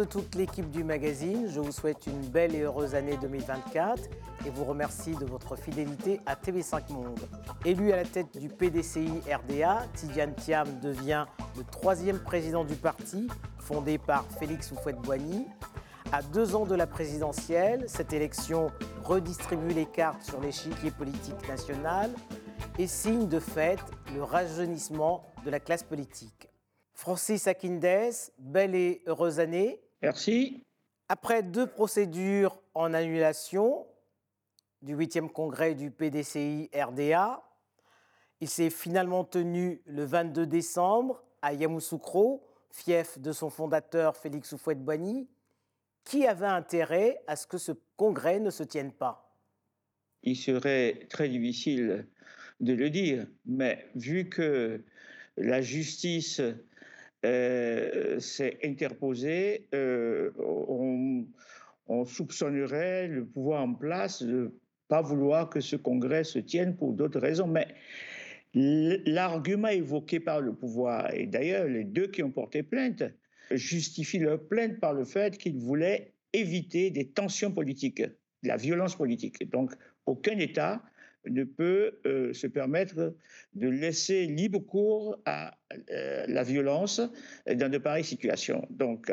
de toute l'équipe du magazine, je vous souhaite une belle et heureuse année 2024 et vous remercie de votre fidélité à TV5 Monde. Élu à la tête du PDCI RDA, Tidiane Thiam devient le troisième président du parti, fondé par Félix Houphouët-Boigny. À deux ans de la présidentielle, cette élection redistribue les cartes sur l'échiquier politique national et signe de fait le rajeunissement de la classe politique. Francis Akindes, belle et heureuse année. Merci. Après deux procédures en annulation du 8e congrès du PDCI RDA, il s'est finalement tenu le 22 décembre à Yamoussoukro, fief de son fondateur Félix Houphouët-Boigny. Qui avait intérêt à ce que ce congrès ne se tienne pas Il serait très difficile de le dire, mais vu que la justice s'est euh, on, on, soupçonnerait le pouvoir en place de pas vouloir que ce congrès se tienne pour d'autres raisons. Mais l'argument évoqué par le pouvoir, et d'ailleurs les deux qui ont porté plainte, justifient leur plainte par le fait qu'ils voulaient éviter des tensions politiques, de la violence politique. Donc aucun État ne peut euh, se permettre de laisser libre cours à euh, la violence dans de pareilles situations. Donc,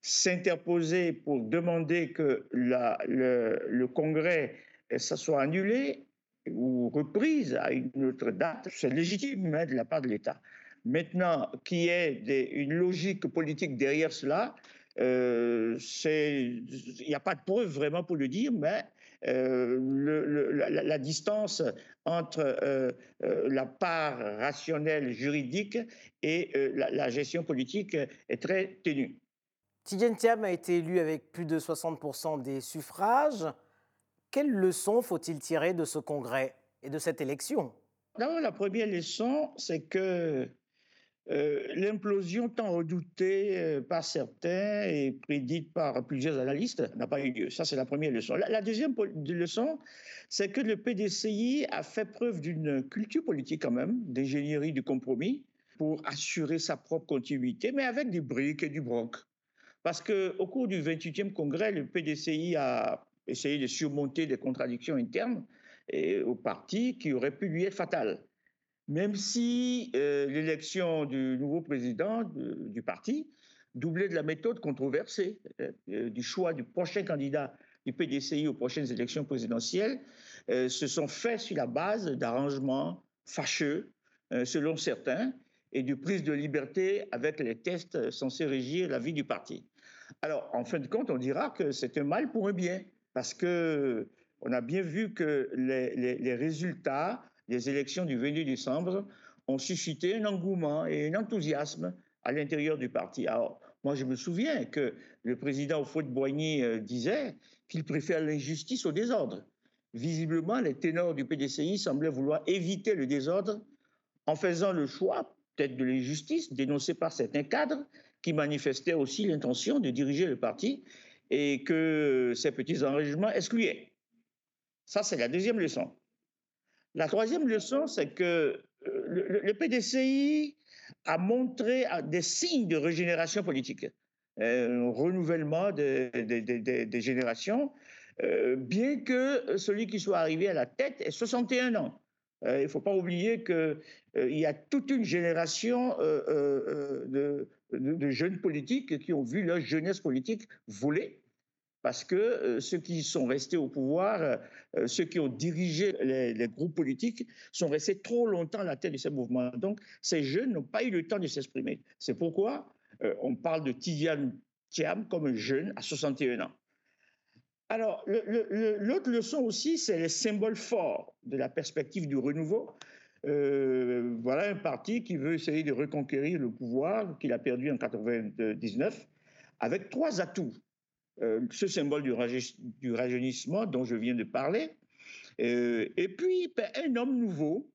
s'interposer pour demander que le, Congrès ça soit annulé ou reprise à une autre date, c'est légitime hein, de la part de l'État. Maintenant, qu'il y ait une logique politique derrière cela, euh, il n'y a pas de preuve vraiment pour le dire, mais euh, le, la, la, distance entre euh, euh, la part rationnelle juridique et la, la, gestion politique est très ténue. Tidjane Thiam a été élu avec plus de 60% des suffrages. Quelles leçons faut-il tirer de ce congrès et de cette élection? D'abord, la première leçon, c'est que euh, l'implosion tant redoutée euh, par certains et prédite par plusieurs analystes n'a pas eu lieu. Ça, c'est la première leçon. La, deuxième leçon, c'est que le PDCI a fait preuve d'une culture politique quand même, d'ingénierie du compromis, pour assurer sa propre continuité, mais avec des briques et du broc. Parce qu'au cours du 28e congrès, le PDCI a essayé de surmonter des contradictions internes au parti qui auraient pu lui être fatales même si euh, l'élection du nouveau président de, du parti doublait de la méthode controversée euh, euh, du choix du prochain candidat du PDCI aux prochaines élections présidentielles, euh, se sont faits sur la base d'arrangements fâcheux, selon certains, et de prise de liberté avec les tests censés régir la vie du parti. Alors, en fin de compte, on dira que c'est un mal pour un bien, parce que on a bien vu que les résultats les élections du 22 décembre ont suscité un engouement et un enthousiasme à l'intérieur du parti. Alors, moi, je me souviens que le président Houphouët-Boigny euh, disait qu'il préfère l'injustice au désordre. Visiblement, les ténors du PDCI semblaient vouloir éviter le désordre en faisant le choix, peut-être de l'injustice, dénoncé par certains cadres qui manifestaient aussi l'intention de diriger le parti et que ces petits engagements excluaient. Ça, c'est la deuxième leçon. La troisième leçon, c'est que euh, le, PDCI a montré des signes de régénération politique, un renouvellement des de, de, de, générations, euh, bien que celui qui soit arrivé à la tête ait 61 ans. Euh, il ne faut pas oublier qu'il euh, y a toute une génération euh, de, de, jeunes politiques qui ont vu leur jeunesse politique voler parce que euh, ceux qui sont restés au pouvoir, euh, ceux qui ont dirigé les, groupes politiques, sont restés trop longtemps à la tête de ces mouvements. Donc, ces jeunes n'ont pas eu le temps de s'exprimer. C'est pourquoi euh, on parle de Tidiane Thiam comme un jeune à 61 ans. Alors, l'autre leçon aussi, c'est les symboles forts de la perspective du renouveau. Euh, voilà un parti qui veut essayer de reconquérir le pouvoir qu'il a perdu en 99 avec trois atouts euh, ce symbole du, rajeunissement dont je viens de parler. Euh, et puis, ben, un homme nouveau,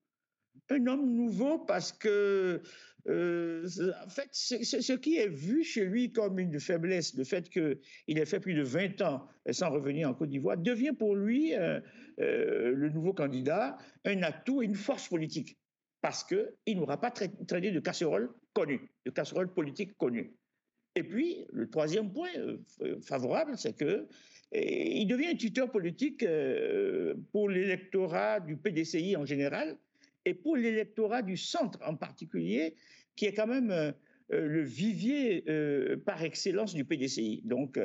un homme nouveau parce que, euh, en fait, ce qui est vu chez lui comme une faiblesse, le fait qu'il ait fait plus de 20 ans sans revenir en Côte d'Ivoire, devient pour lui, le nouveau candidat, un atout et une force politique. Parce qu'il n'aura pas traité de casserole connue, de casserole politique connue. Et puis, le troisième point favorable, c'est que il devient un tuteur politique pour l'électorat du PDCI en général et pour l'électorat du centre en particulier, qui est quand même le vivier par excellence du PDCI. Donc,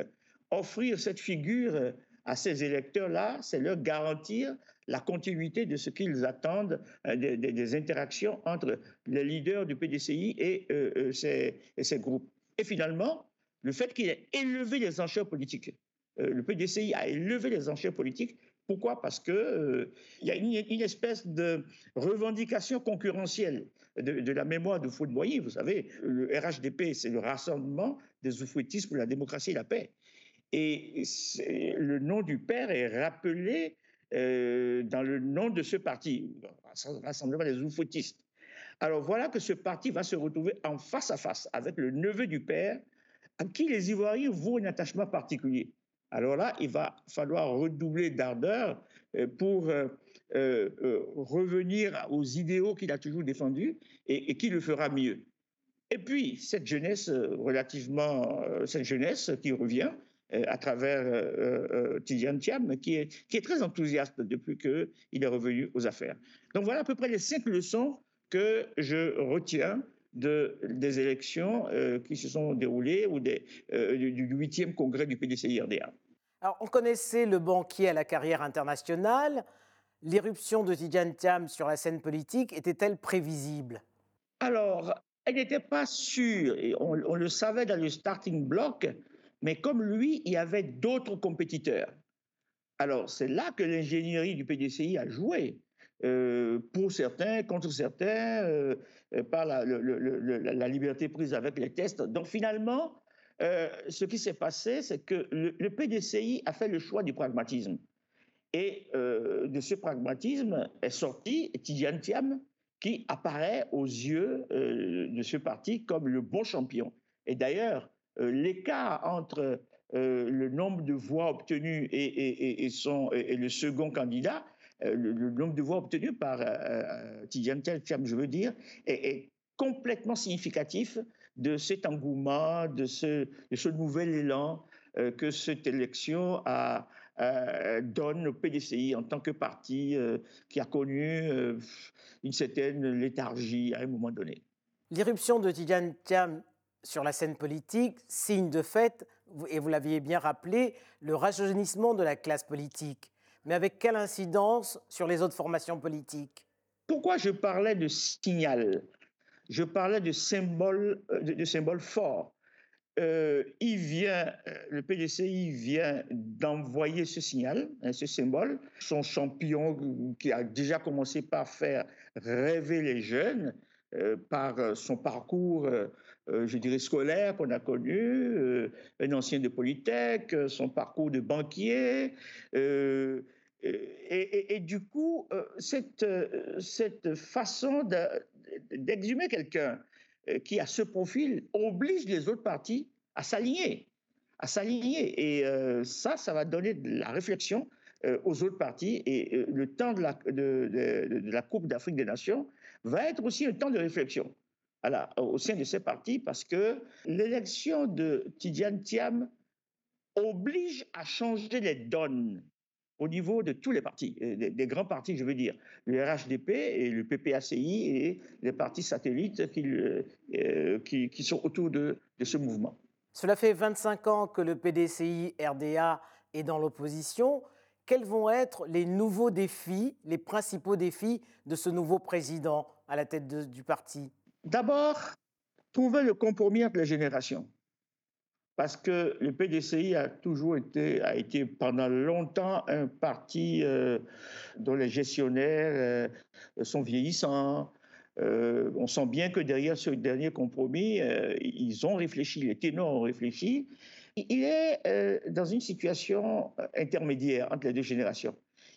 offrir cette figure à ces électeurs-là, c'est leur garantir la continuité de ce qu'ils attendent euh, des, interactions entre les leaders du PDCI et, euh, euh, ces, groupes. Et finalement, le fait qu'il ait élevé les enchères politiques. le PDCI a élevé les enchères politiques. Pourquoi? Parce qu'il il y a une, espèce de revendication concurrentielle de, la mémoire de Fouad-Boigny. Vous savez, le RHDP, c'est le rassemblement des oufouettistes pour la démocratie et la paix. Et le nom du père est rappelé euh, dans le nom de ce parti, Rassemblement des oufouettistes. Alors voilà que ce parti va se retrouver en face à face avec le neveu du père, à qui les Ivoiriens vouent un attachement particulier. Alors là, il va falloir redoubler d'ardeur euh, pour euh, revenir aux idéaux qu'il a toujours défendus et, qui le fera mieux. Et puis, cette jeunesse relativement, cette jeunesse qui revient, euh, à travers euh, euh, Tidiane Thiam, qui est, qui est très enthousiaste depuis qu'il est revenu aux affaires. Donc voilà à peu près les cinq leçons que je retiens de, des élections qui se sont déroulées ou des, du huitième congrès du PDCI-RDA. Alors, on connaissait le banquier à la carrière internationale. L'éruption de Tidiane Thiam sur la scène politique était-elle prévisible? Alors, elle n'était pas sûre. Et on, on, le savait dans le starting block. Mais comme lui, il y avait d'autres compétiteurs. Alors, c'est là que l'ingénierie du PDCI a joué. Euh, pour certains, contre certains, euh, par la, liberté prise avec les tests. Donc finalement, euh, ce qui s'est passé, c'est que le, PDCI a fait le choix du pragmatisme. Et de ce pragmatisme est sorti Tidiane Thiam, qui apparaît aux yeux de ce parti comme le bon champion. Et d'ailleurs, l'écart entre le nombre de voix obtenues et, son, et le second candidat, euh, le, nombre de voix obtenues par Tidiane je veux dire, est, complètement significatif de cet engouement, de ce, nouvel élan que cette élection donne au PDCI en tant que parti qui a connu une certaine léthargie à un moment donné. L'irruption de Tidiane Thiam sur la scène politique, signe de fait, et vous l'aviez bien rappelé, le rajeunissement de la classe politique. Mais avec quelle incidence sur les autres formations politiques? Pourquoi je parlais de signal? Je parlais de symbole, euh, de, symbole fort. Euh, il vient, euh, le PDCI vient d'envoyer ce signal, hein, ce symbole. Son champion qui a déjà commencé par faire rêver les jeunes par son parcours je dirais, scolaire qu'on a connu, un ancien de Polytech, son parcours de banquier. Et, du coup, cette, cette façon d'exhumer quelqu'un qui a ce profil oblige les autres partis à s'aligner, à s'aligner. Et ça, ça va donner de la réflexion aux autres partis. Et le temps de la, de, de la Coupe d'Afrique des Nations va être aussi un temps de réflexion au sein de ces partis parce que l'élection de Tidiane Thiam oblige à changer les donnes au niveau de tous les partis, euh, des, grands partis, je veux dire, le RHDP et le PPACI et les partis satellites qui, euh, qui, sont autour de, de, ce mouvement. Cela fait 25 ans que le PDCI RDA est dans l'opposition. Quels vont être les nouveaux défis, les principaux défis de ce nouveau président à la tête du parti? D'abord, trouver le compromis entre les générations. Parce que le PDCI a toujours été, a été pendant longtemps un parti euh, dont les gestionnaires euh, sont vieillissants. Euh, on sent bien que derrière ce dernier compromis, ils ont réfléchi, les ténors ont réfléchi. Il est dans une situation intermédiaire entre les deux générations.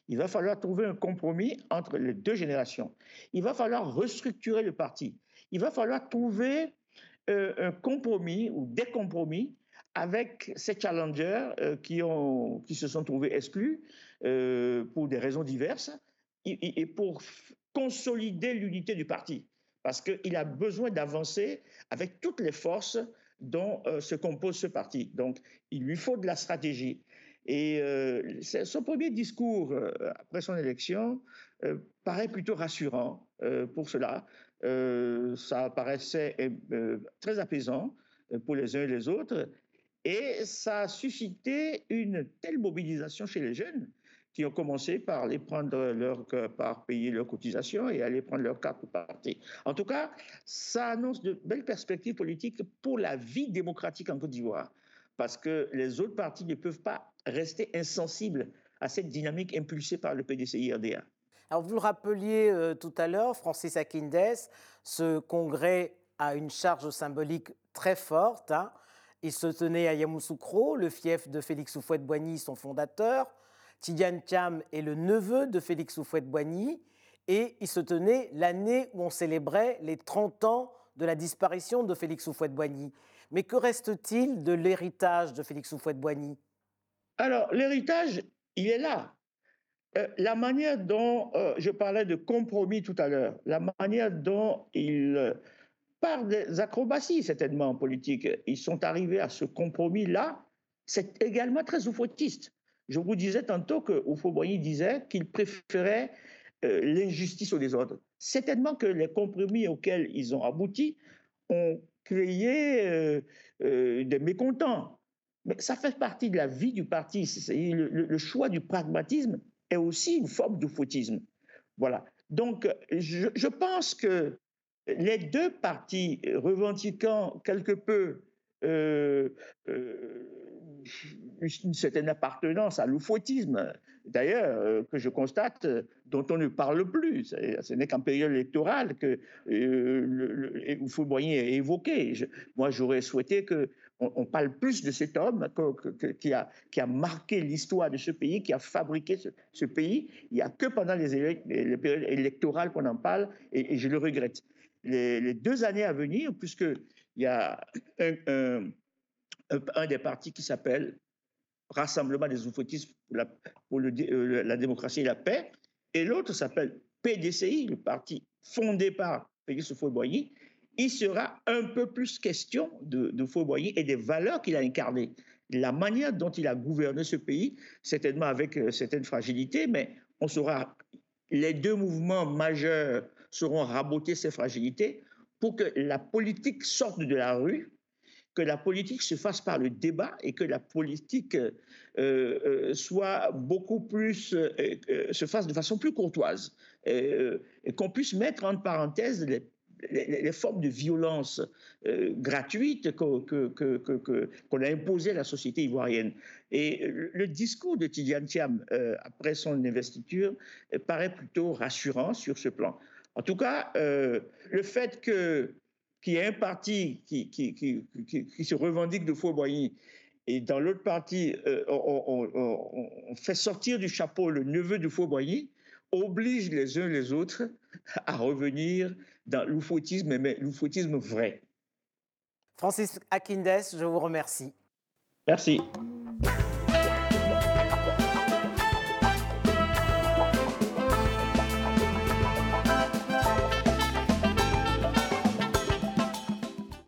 Il va falloir trouver un compromis entre les deux générations. Il va falloir restructurer le parti il va falloir trouver un compromis ou des compromis avec ces challengers euh, qui, ont, qui se sont trouvés exclus euh, pour des raisons diverses et, pour consolider l'unité du parti. Parce qu'il a besoin d'avancer avec toutes les forces dont se compose ce parti. Donc, il lui faut de la stratégie. Et son premier discours après son élection paraît plutôt rassurant pour cela. ça paraissait très apaisant pour les uns et les autres. Et ça a suscité une telle mobilisation chez les jeunes qui ont commencé par aller prendre leur, par payer leurs cotisations et aller prendre leur carte pour partir. En tout cas, ça annonce de belles perspectives politiques pour la vie démocratique en Côte d'Ivoire, parce que les autres partis ne peuvent pas rester insensibles à cette dynamique impulsée par le PDCI-RDA. Alors vous le rappeliez euh, tout à l'heure, Francis Akindes, ce congrès a une charge symbolique très forte. Hein. Il se tenait à Yamoussoukro, le fief de Félix Houphouët-Boigny, son fondateur. Tidiane Thiam est le neveu de Félix Houphouët-Boigny. Et il se tenait l'année où on célébrait les 30 ans de la disparition de Félix Houphouët-Boigny. Mais que reste-t-il de l'héritage de Félix Houphouët-Boigny? Alors, l'héritage, il est là. Euh, la manière dont, euh, je parlais de compromis tout à l'heure, la manière dont il par des acrobaties certainement en politique, ils sont arrivés à ce compromis-là, c'est également très oufoutiste. Je vous disais tantôt que Oufo-Boigny disait qu'il préférait euh, l'injustice au désordre. Certainement que les compromis auxquels ils ont abouti ont créé euh, euh, des mécontents. Mais ça fait partie de la vie du parti. Le, choix du pragmatisme est aussi une forme d'oufoutisme. Voilà. Donc, je pense que les deux partis revendiquant quelque peu euh, euh, une certaine appartenance à l'oufoutisme, d'ailleurs, euh, que je constate, dont on ne parle plus. Ce n'est qu'en période électorale que Oufouboyen est évoqué. moi, j'aurais souhaité que on, parle plus de cet homme qui, a, marqué l'histoire de ce pays, qui a fabriqué ce, pays. Il n'y a que pendant les, périodes électorales qu'on en parle, et je le regrette les, deux années à venir, puisqu'il y a un, des partis qui s'appelle Rassemblement des oufoutistes pour, la, euh, démocratie et la paix, et l'autre s'appelle PDCI, le parti fondé par Félix Fauboyer. Il sera un peu plus question de, de Fauboyer et des valeurs qu'il a incarnées. La manière dont il a gouverné ce pays, certainement avec euh, certaines fragilités, mais on saura les deux mouvements majeurs seront raboter ces fragilités pour que la politique sorte de la rue, que la politique se fasse par le débat et que la politique euh, euh, soit beaucoup plus, euh, se fasse de façon plus courtoise, et qu'on puisse mettre en parenthèse les, formes de violence gratuites qu'on a imposées à la société ivoirienne. Et le discours de Tidiane Thiam après son investiture paraît plutôt rassurant sur ce plan. En tout cas, euh, le fait qu'il y ait un parti qui, qui, se revendique de Fauboigny et dans l'autre parti, euh, on, fait sortir du chapeau le neveu de Fauboigny, oblige les uns les autres à revenir dans l'oufoutisme, mais l'oufoutisme vrai. Francis Akindes, je vous remercie. Merci.